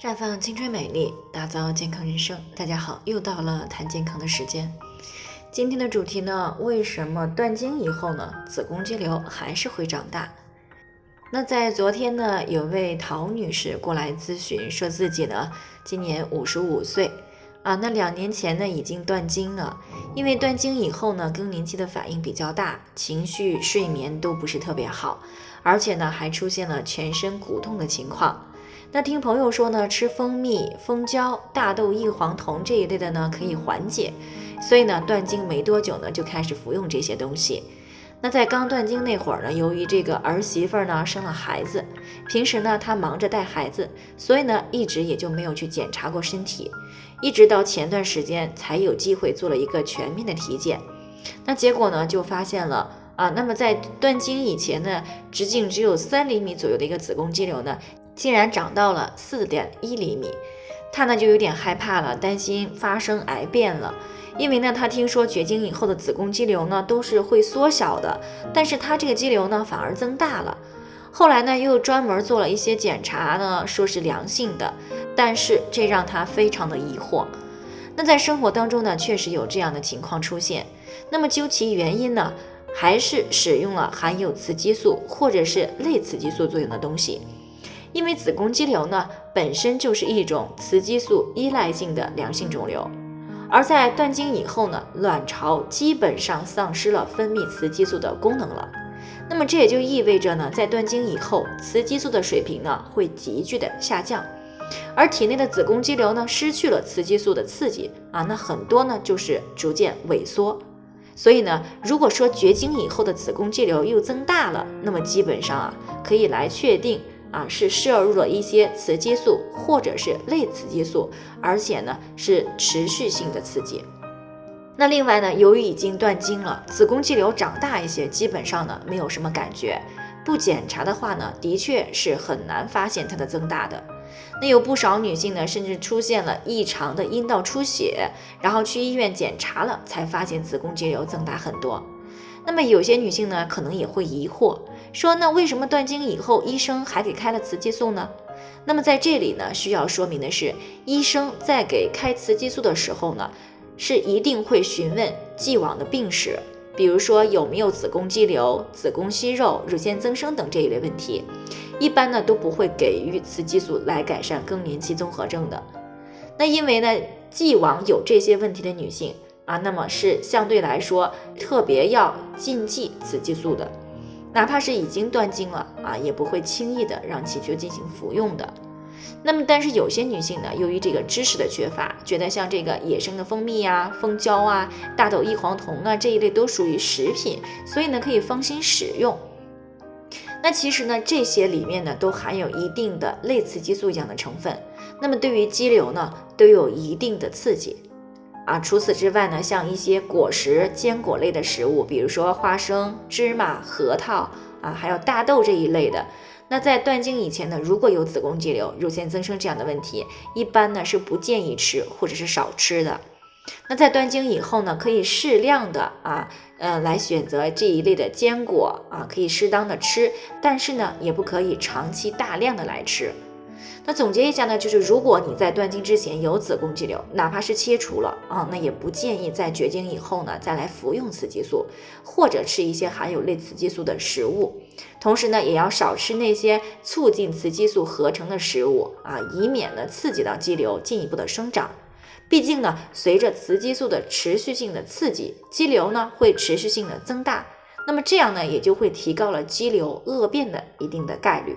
绽放青春美丽，打造健康人生。大家好，又到了谈健康的时间。今天的主题呢，为什么断经以后呢，子宫肌瘤还是会长大？那在昨天呢，有位陶女士过来咨询，说自己呢今年五十五岁啊，那两年前呢已经断经了，因为断经以后呢，更年期的反应比较大，情绪、睡眠都不是特别好，而且呢还出现了全身骨痛的情况。那听朋友说呢，吃蜂蜜、蜂胶、大豆异黄酮这一类的呢，可以缓解。所以呢，断经没多久呢，就开始服用这些东西。那在刚断经那会儿呢，由于这个儿媳妇呢生了孩子，平时呢她忙着带孩子，所以呢一直也就没有去检查过身体。一直到前段时间才有机会做了一个全面的体检。那结果呢就发现了啊，那么在断经以前呢，直径只有三厘米左右的一个子宫肌瘤呢。竟然长到了四点一厘米，她呢就有点害怕了，担心发生癌变了。因为呢，她听说绝经以后的子宫肌瘤呢都是会缩小的，但是她这个肌瘤呢反而增大了。后来呢又专门做了一些检查呢，说是良性的，但是这让她非常的疑惑。那在生活当中呢，确实有这样的情况出现。那么究其原因呢，还是使用了含有雌激素或者是类雌激素作用的东西。因为子宫肌瘤呢本身就是一种雌激素依赖性的良性肿瘤，而在断经以后呢，卵巢基本上丧失了分泌雌激素的功能了。那么这也就意味着呢，在断经以后，雌激素的水平呢会急剧的下降，而体内的子宫肌瘤呢失去了雌激素的刺激啊，那很多呢就是逐渐萎缩。所以呢，如果说绝经以后的子宫肌瘤又增大了，那么基本上啊可以来确定。啊，是摄入了一些雌激素或者是类雌激素，而且呢是持续性的刺激。那另外呢，由于已经断经了，子宫肌瘤长大一些，基本上呢没有什么感觉。不检查的话呢，的确是很难发现它的增大的。那有不少女性呢，甚至出现了异常的阴道出血，然后去医院检查了，才发现子宫肌瘤增大很多。那么有些女性呢，可能也会疑惑。说那为什么断经以后医生还给开了雌激素呢？那么在这里呢，需要说明的是，医生在给开雌激素的时候呢，是一定会询问既往的病史，比如说有没有子宫肌瘤、子宫息肉、乳腺增生等这一类问题，一般呢都不会给予雌激素来改善更年期综合症的。那因为呢，既往有这些问题的女性啊，那么是相对来说特别要禁忌雌激素的。哪怕是已经断经了啊，也不会轻易的让其去进行服用的。那么，但是有些女性呢，由于这个知识的缺乏，觉得像这个野生的蜂蜜呀、蜂胶啊、大豆异黄酮啊这一类都属于食品，所以呢可以放心使用。那其实呢，这些里面呢都含有一定的类雌激素一样的成分，那么对于肌瘤呢都有一定的刺激。啊，除此之外呢，像一些果实、坚果类的食物，比如说花生、芝麻、核桃啊，还有大豆这一类的，那在断经以前呢，如果有子宫肌瘤、乳腺增生这样的问题，一般呢是不建议吃或者是少吃的。那在断经以后呢，可以适量的啊，呃，来选择这一类的坚果啊，可以适当的吃，但是呢，也不可以长期大量的来吃。那总结一下呢，就是如果你在断经之前有子宫肌瘤，哪怕是切除了啊，那也不建议在绝经以后呢再来服用雌激素，或者吃一些含有类雌激素的食物。同时呢，也要少吃那些促进雌激素合成的食物啊，以免呢刺激到肌瘤进一步的生长。毕竟呢，随着雌激素的持续性的刺激，肌瘤呢会持续性的增大，那么这样呢也就会提高了肌瘤恶变的一定的概率。